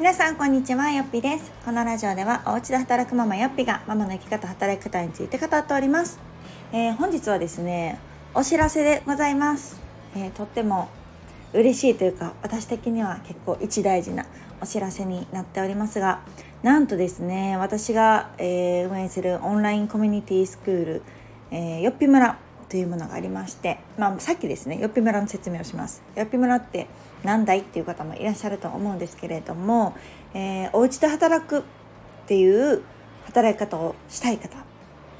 皆さんこんにちはよっぴです。このラジオではお家で働くママよっぴがママの生き方働き方について語っております、えー、本日はですねお知らせでございます、えー、とっても嬉しいというか私的には結構一大事なお知らせになっておりますがなんとですね私が、えー、運営するオンラインコミュニティスクール、えー、よっぴ村というものがありまして、まあ、さっきですねよっぴ村の説明をします。よっぴ村って何だいっていう方もいらっしゃると思うんですけれども、えー、お家で働くっていう働き方をしたい方。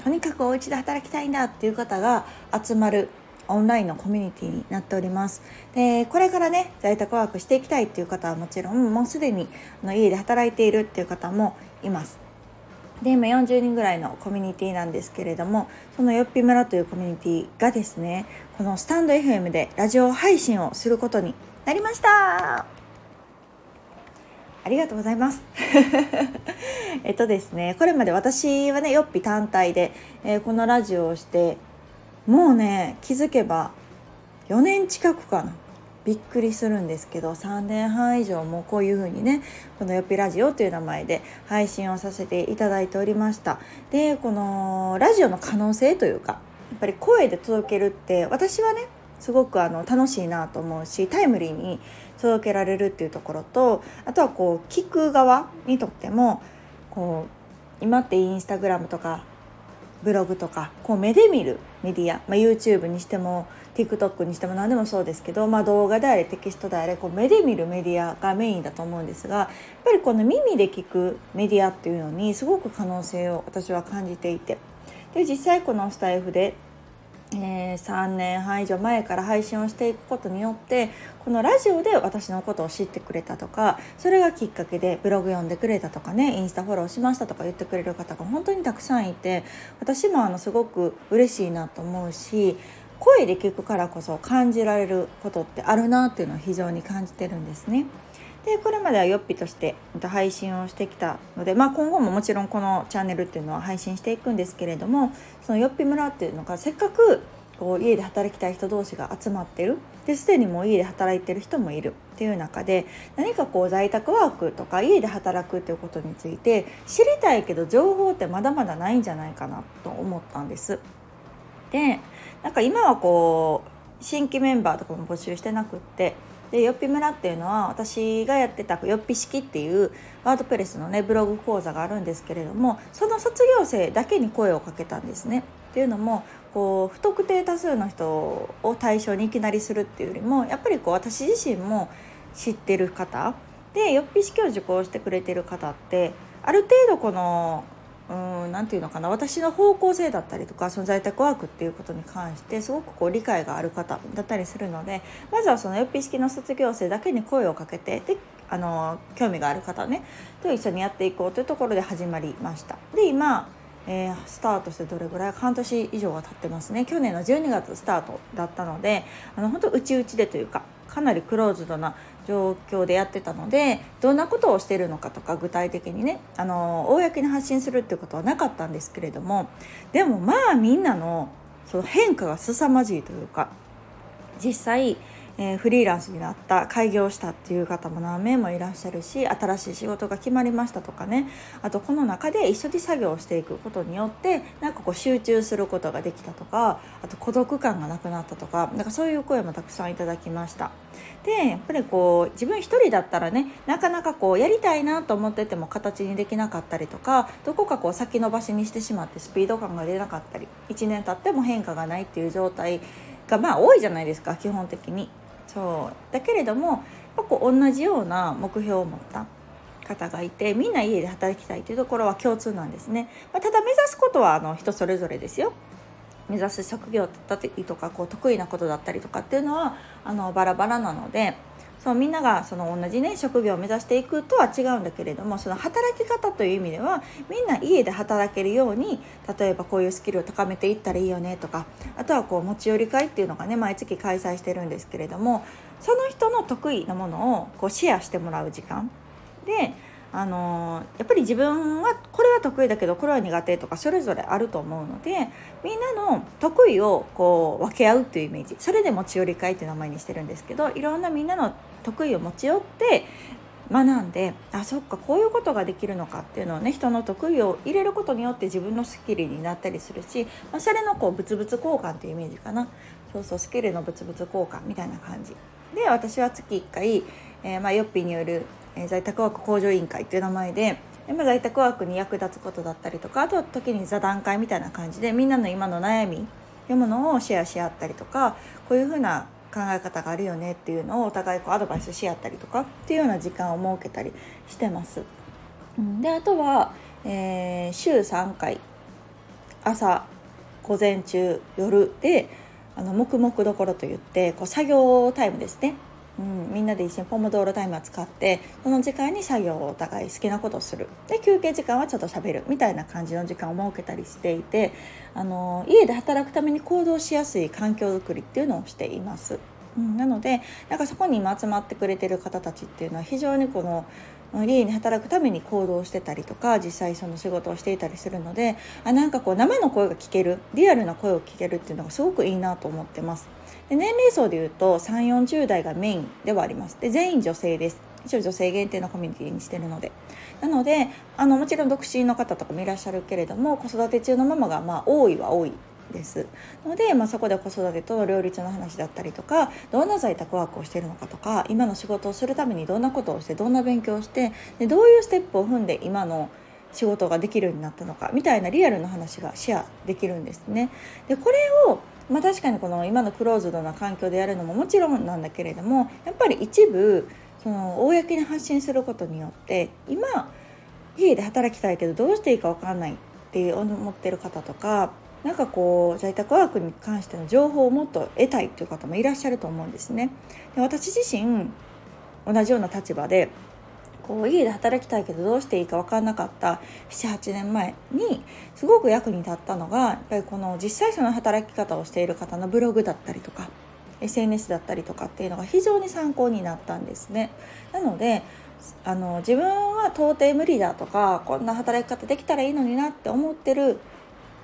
とにかくお家で働きたいんだっていう方が集まるオンラインのコミュニティになっております。でこれからね在宅ワークしていきたいっていう方はもちろんもうすでにの家で働いているっていう方もいます。で今40人ぐらいのコミュニティなんですけれどもそのよっぴ村というコミュニティがですねこのスタンド FM でラジオ配信をすることになりました。ありがとうございます。えっとですねこれまで私はねよっぴ単体で、えー、このラジオをしてもうね気づけば4年近くかな。びっくりするんですけど3年半以上もこういう風にねこの「よっぴラジオ」という名前で配信をさせていただいておりました。でこのラジオの可能性というかやっぱり声で届けるって私はねすごくあの楽しいなと思うしタイムリーに届けられるっていうところとあとはこう聞く側にとってもこう今ってインスタグラムとかブログとかこう目で見るメディア、まあ、YouTube にしても TikTok にしても何でもそうですけど、まあ、動画であれテキストであれこう目で見るメディアがメインだと思うんですがやっぱりこの耳で聞くメディアっていうのにすごく可能性を私は感じていてで実際このスタイフでえー、3年半以上前から配信をしていくことによってこのラジオで私のことを知ってくれたとかそれがきっかけでブログ読んでくれたとかねインスタフォローしましたとか言ってくれる方が本当にたくさんいて私もあのすごく嬉しいなと思うし声で聞くからこそ感じられることってあるなっていうのを非常に感じてるんですね。でこれまではよっぴとして配信をしてきたので、まあ、今後ももちろんこのチャンネルっていうのは配信していくんですけれどもそのよっぴ村っていうのがせっかくこう家で働きたい人同士が集まってるですでにもう家で働いてる人もいるっていう中で何かこう在宅ワークとか家で働くっていうことについて知りたいけど情報ってまだまだないんじゃないかなと思ったんです。でなんか今はこう新規メンバーとかも募集してなくってでよっぴ村っていうのは私がやってたよっぴ式っていうワードプレスのねブログ講座があるんですけれどもその卒業生だけに声をかけたんですね。っていうのもこう不特定多数の人を対象にいきなりするっていうよりもやっぱりこう私自身も知ってる方でよっぴ式を受講してくれてる方ってある程度この何て言うのかな私の方向性だったりとかその在宅ワークっていうことに関してすごくこう理解がある方だったりするのでまずはそのよっぴ式の卒業生だけに声をかけてであの興味がある方ねと一緒にやっていこうというところで始まりました。で今えー、スタートしてどれぐらい半年以上が経ってますね去年の12月スタートだったのであの本当内々でというかかなりクローズドな状況でやってたのでどんなことをしてるのかとか具体的にねあの公に発信するっていうことはなかったんですけれどもでもまあみんなのその変化が凄まじいというか実際えー、フリーランスになった開業したっていう方も何名もいらっしゃるし新しい仕事が決まりましたとかねあとこの中で一緒に作業していくことによってなんかこう集中することができたとかあと孤独感がなくなったとかなんかそういう声もたくさんいただきました。でやっぱりこう自分一人だったらねなかなかこうやりたいなと思ってても形にできなかったりとかどこかこう先延ばしにしてしまってスピード感が出なかったり1年経っても変化がないっていう状態がまあ多いじゃないですか基本的に。そう。だけれどもやっぱ同じような目標を持った方がいてみんな家で働きたいというところは共通なんですね、まあ、ただ目指すことはあの人それぞれですよ。目指す職業だったりとかこう得意なことだったりとかっていうのはあのバラバラなのでそうみんながその同じね職業を目指していくとは違うんだけれどもその働き方という意味ではみんな家で働けるように例えばこういうスキルを高めていったらいいよねとかあとはこう持ち寄り会っていうのがね毎月開催してるんですけれどもその人の得意なものをこうシェアしてもらう時間。であのやっぱり自分はこれは得意だけどこれは苦手とかそれぞれあると思うのでみんなの得意をこう分け合うっていうイメージ。それで持ち寄り会っていう名前にしてるんですけどいろんなみんなの得意を持ち寄って学んであそっかこういうことができるのかっていうのをね人の得意を入れることによって自分のスキルになったりするし、まあ、それのこう物々交換っていうイメージかな。そうそうスキルの物々交換みたいな感じ。で私は月1回、えー、まあ、ヨッピーによる、え、在宅ワーク向上委員会っていう名前でまあ、在宅ワークに役立つことだったりとかあとは時に座談会みたいな感じでみんなの今の悩みいうものをシェアし合ったりとかこういうふうな考え方があるよねっていうのをお互いこうアドバイスし合ったりとかっていうような時間を設けたりしてます。であとは、えー、週3回朝午前中夜であの黙々どころといってこう作業タイムですねうん、みんなで一緒にポモドーロタイムを使ってその時間に作業をお互い好きなことをするで休憩時間はちょっとしゃべるみたいな感じの時間を設けたりしていてあの家で働くために行動しやすい環境づくりっていうのをしています。うん、なのでなんかそこに今集まってくれてる方たちっていうのは非常にこの家に働くために行動してたりとか実際その仕事をしていたりするのであなんかこう生の声が聞けるリアルな声を聞けるっていうのがすごくいいなと思ってます。で年齢層でいうと3 4 0代がメインではあります。で全員女性です。一応女性限定のコミュニティにしてるので。なのであのもちろん独身の方とかもいらっしゃるけれども子育て中のママがまあ多いは多いです。ので、まあ、そこで子育てと両立の話だったりとかどんな在宅ワークをしてるのかとか今の仕事をするためにどんなことをしてどんな勉強をしてでどういうステップを踏んで今の仕事ができるようになったのかみたいなリアルな話がシェアできるんですね。でこれをまあ、確かにこの今のクローズドな環境でやるのももちろんなんだけれどもやっぱり一部その公に発信することによって今家で働きたいけどどうしていいか分かんないって思ってる方とかなんかこう在宅ワークに関しての情報をもっと得たいという方もいらっしゃると思うんですね。で私自身同じような立場でこう家で働きたいけどどうしていいか分かんなかった78年前にすごく役に立ったのがやっぱりこの実際その働き方をしている方のブログだったりとか SNS だったりとかっていうのが非常に参考になったんですね。なのであの自分は到底無理だとかこんな働き方できたらいいのになって思ってる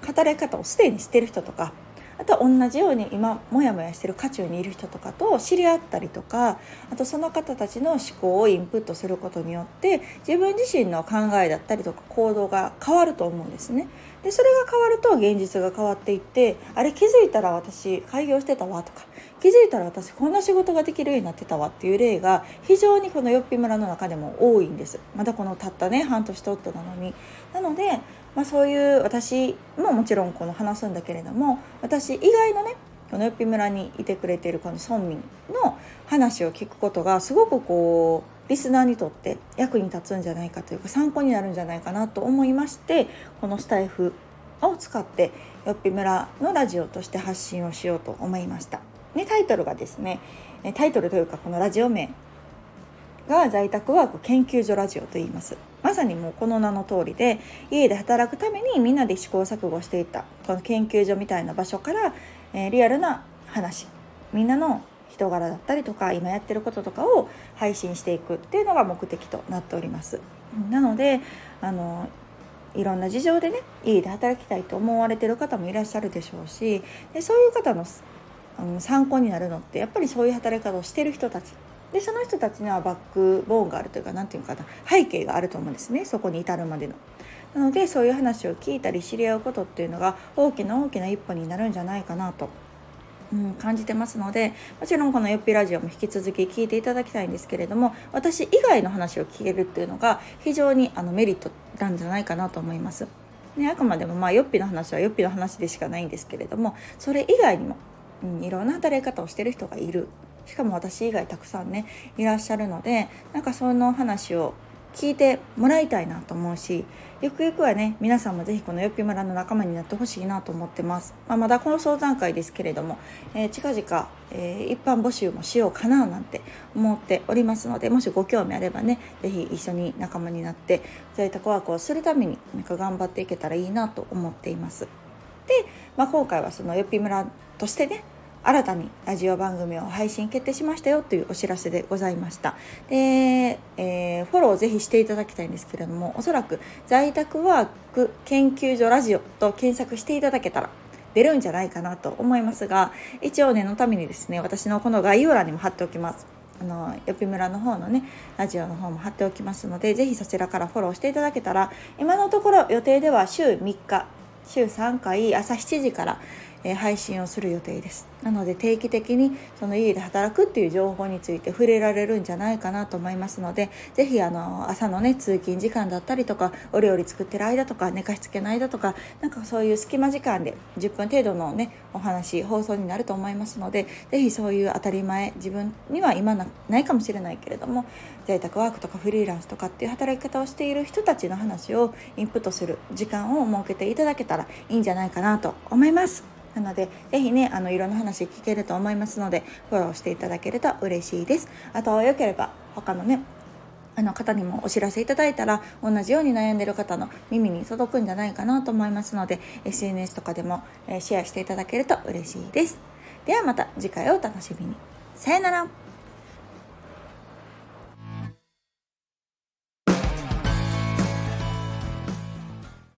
働き方をすでにしてる人とかあと同じように今モヤモヤしてる渦中にいる人とかと知り合ったりとかあとその方たちの思考をインプットすることによって自分自身の考えだったりとか行動が変わると思うんですね。でそれが変わると現実が変わっていってあれ気づいたら私開業してたわとか気づいたら私こんな仕事ができるようになってたわっていう例が非常にこのよっぴ村の中でも多いんですまだこのたったね半年とっとなのになのでまあ、そういう私ももちろんこの話すんだけれども私以外のねこのよっぴ村にいてくれているこの村民の話を聞くことがすごくこうリスナーにとって役に立つんじゃないかというか参考になるんじゃないかなと思いましてこのスタイフを使ってよっぴ村のラジオとして発信をしようと思いました。ね、タイトルがですねタイトルというかこのラジオ名が在宅ワーク研究所ラジオと言いますまさにもうこの名の通りで家で働くためにみんなで試行錯誤していたこの研究所みたいな場所から、えー、リアルな話みんなの人柄だったりとか今やってることとかを配信していくっていうのが目的となっております。なのであのいろんな事情でね家で働きたいと思われてる方もいらっしゃるでしょうしでそういう方のあの参考になるのってやっぱりそういう働き方をしてる人たちでその人たちにはバックボーンがあるというか何て言うかな背景があると思うんですねそこに至るまでの。なのでそういう話を聞いたり知り合うことっていうのが大きな大きな一歩になるんじゃないかなと、うん、感じてますのでもちろんこの「よっぴラジオ」も引き続き聞いていただきたいんですけれども私以外の話を聞けるっていうのが非常にあのメリットなんじゃないかなと思います。ね、あくまでもまあよっぴの話はよっぴの話でしかないんですけれどもそれ以外にも、うん、いろんな働き方をしてる人がいるしかも私以外たくさんねいらっしゃるのでなんかその話を聞いてもらいたいなと思うしゆくゆくはね皆さんもぜひこのよっぴ村の仲間になってほしいなと思ってます、まあ、まだこの相談会ですけれども、えー、近々、えー、一般募集もしようかななんて思っておりますのでもしご興味あればねぜひ一緒に仲間になって在宅ワークをするためになんか頑張っていけたらいいなと思っています。で、まあ、今回はそのよっぴ村としてね新たにラジオ番組を配信決定しましたよというお知らせでございました。で、えー、フォローぜひしていただきたいんですけれどもおそらく在宅ワーク研究所ラジオと検索していただけたら出るんじゃないかなと思いますが一応念のためにですね私のこの概要欄にも貼っておきます。あのよぴ村の方のねラジオの方も貼っておきますのでぜひそちらからフォローしていただけたら今のところ予定では週3日週3回朝7時からえ配信をする予定ですなので定期的にその家で働くっていう情報について触れられるんじゃないかなと思いますので是非あの朝のね通勤時間だったりとかお料理作ってる間とか寝かしつけの間とかなんかそういう隙間時間で10分程度のねお話放送になると思いますので是非そういう当たり前自分には今ないかもしれないけれども在宅ワークとかフリーランスとかっていう働き方をしている人たちの話をインプットする時間を設けていただけたらいいんじゃないかなと思います。なので是非ねあのいろんな話聞けると思いますのでフォローしていただけると嬉しいです。あとよければ他のねあの方にもお知らせいただいたら同じように悩んでる方の耳に届くんじゃないかなと思いますので SNS とかでも、シェアしていただけると嬉しいです。ではまた次回をお楽しみに。さよなら。